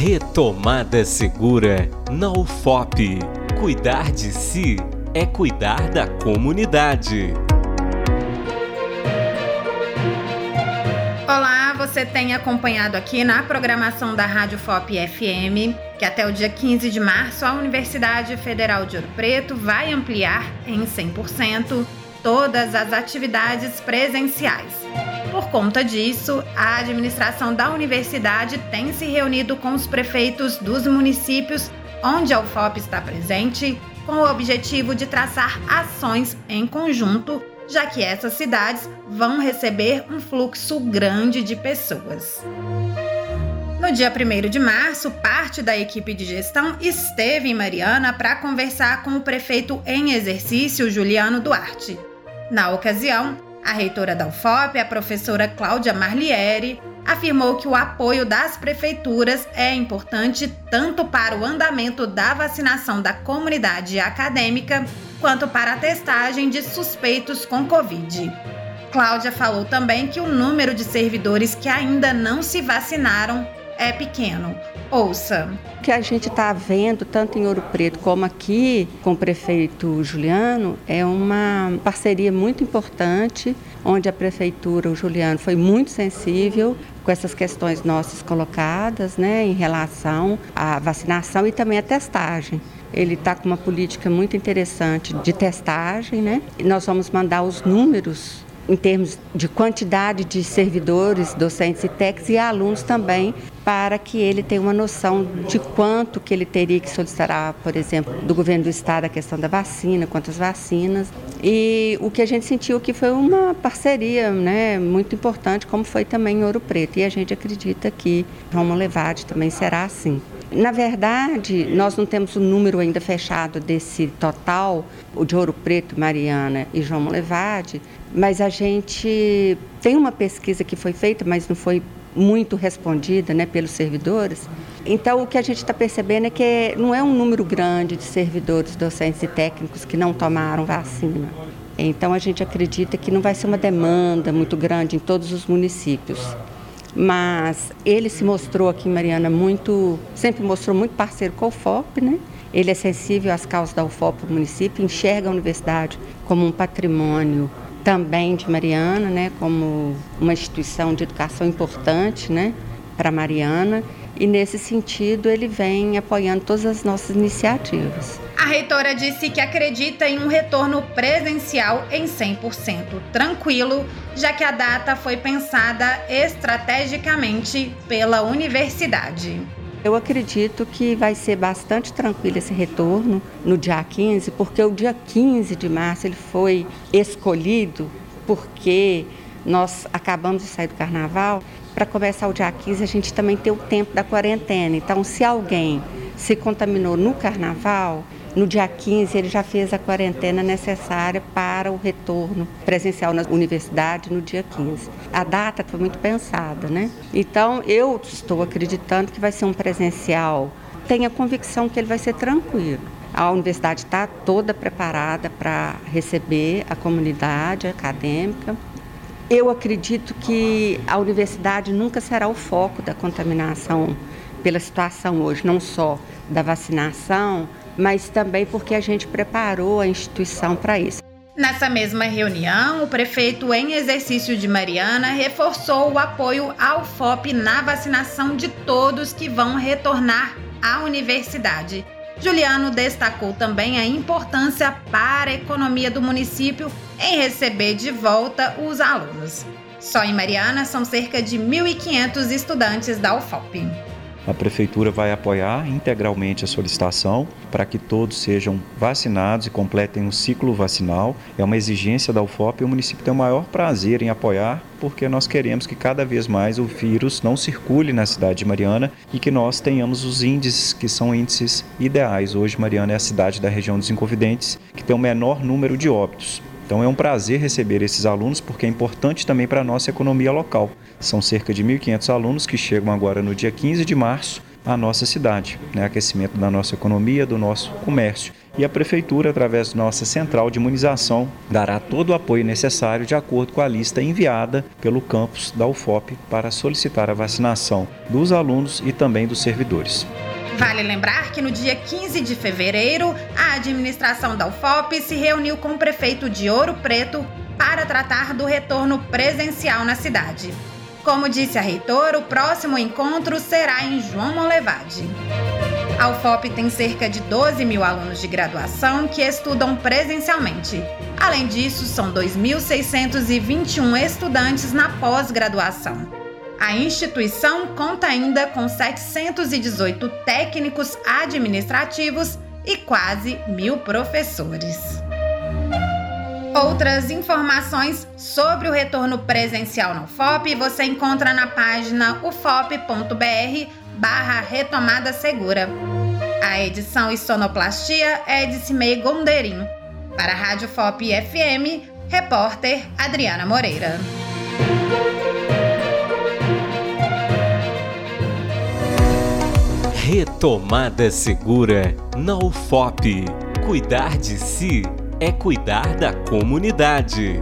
Retomada Segura na UFOP. Cuidar de si é cuidar da comunidade. Olá, você tem acompanhado aqui na programação da Rádio FOP FM que até o dia 15 de março a Universidade Federal de Ouro Preto vai ampliar em 100% todas as atividades presenciais. Por conta disso, a administração da universidade tem se reunido com os prefeitos dos municípios onde a UFOP está presente, com o objetivo de traçar ações em conjunto, já que essas cidades vão receber um fluxo grande de pessoas. No dia 1 de março, parte da equipe de gestão esteve em Mariana para conversar com o prefeito em exercício, Juliano Duarte. Na ocasião, a reitora da UFOP, a professora Cláudia Marliere, afirmou que o apoio das prefeituras é importante tanto para o andamento da vacinação da comunidade acadêmica quanto para a testagem de suspeitos com Covid. Cláudia falou também que o número de servidores que ainda não se vacinaram é pequeno. Ouça. O que a gente está vendo, tanto em Ouro Preto como aqui, com o prefeito Juliano, é uma parceria muito importante, onde a prefeitura, o Juliano, foi muito sensível com essas questões nossas colocadas, né, em relação à vacinação e também à testagem. Ele está com uma política muito interessante de testagem, né? E nós vamos mandar os números em termos de quantidade de servidores, docentes e técnicos e alunos também, para que ele tenha uma noção de quanto que ele teria que solicitar, por exemplo, do governo do estado a questão da vacina, quantas vacinas. E o que a gente sentiu que foi uma parceria né, muito importante, como foi também em Ouro Preto. E a gente acredita que João Levade também será assim. Na verdade, nós não temos o número ainda fechado desse total, o de Ouro Preto, Mariana e João Levade, mas a gente tem uma pesquisa que foi feita, mas não foi muito respondida né, pelos servidores. Então, o que a gente está percebendo é que não é um número grande de servidores, docentes e técnicos que não tomaram vacina. Então, a gente acredita que não vai ser uma demanda muito grande em todos os municípios. Mas ele se mostrou aqui em Mariana muito, sempre mostrou muito parceiro com o UFOP, né? Ele é sensível às causas da UFOP no município, enxerga a universidade como um patrimônio também de Mariana, né, como uma instituição de educação importante, né, para Mariana, e nesse sentido ele vem apoiando todas as nossas iniciativas. A reitora disse que acredita em um retorno presencial em 100% tranquilo, já que a data foi pensada estrategicamente pela universidade. Eu acredito que vai ser bastante tranquilo esse retorno no dia 15, porque o dia 15 de março ele foi escolhido porque nós acabamos de sair do carnaval. Para começar o dia 15, a gente também tem o tempo da quarentena. Então, se alguém se contaminou no carnaval, no dia 15, ele já fez a quarentena necessária para o retorno presencial na universidade no dia 15. A data foi muito pensada, né? Então, eu estou acreditando que vai ser um presencial. Tenho a convicção que ele vai ser tranquilo. A universidade está toda preparada para receber a comunidade acadêmica. Eu acredito que a universidade nunca será o foco da contaminação pela situação hoje, não só da vacinação, mas também porque a gente preparou a instituição para isso. Nessa mesma reunião, o prefeito em exercício de Mariana reforçou o apoio ao FOP na vacinação de todos que vão retornar à universidade. Juliano destacou também a importância para a economia do município em receber de volta os alunos. Só em Mariana são cerca de 1.500 estudantes da UFOP. A prefeitura vai apoiar integralmente a solicitação para que todos sejam vacinados e completem o ciclo vacinal. É uma exigência da UFOP e o município tem o maior prazer em apoiar, porque nós queremos que cada vez mais o vírus não circule na cidade de Mariana e que nós tenhamos os índices que são índices ideais. Hoje, Mariana é a cidade da região dos Inconfidentes que tem o menor número de óbitos. Então é um prazer receber esses alunos porque é importante também para a nossa economia local. São cerca de 1.500 alunos que chegam agora no dia 15 de março à nossa cidade, né? aquecimento da nossa economia, do nosso comércio. e a Prefeitura, através da nossa central de imunização, dará todo o apoio necessário de acordo com a lista enviada pelo campus da UFOP para solicitar a vacinação dos alunos e também dos servidores. Vale lembrar que no dia 15 de fevereiro, a administração da UFOP se reuniu com o prefeito de Ouro Preto para tratar do retorno presencial na cidade. Como disse a reitora, o próximo encontro será em João Molevade. A UFOP tem cerca de 12 mil alunos de graduação que estudam presencialmente. Além disso, são 2.621 estudantes na pós-graduação. A instituição conta ainda com 718 técnicos administrativos e quase mil professores. Outras informações sobre o retorno presencial no UFOP você encontra na página ufop.br barra retomada segura. A edição e sonoplastia é de Cimei Gonderim. Para a Rádio FOP FM, repórter Adriana Moreira. Retomada Segura na UFOP. Cuidar de si é cuidar da comunidade.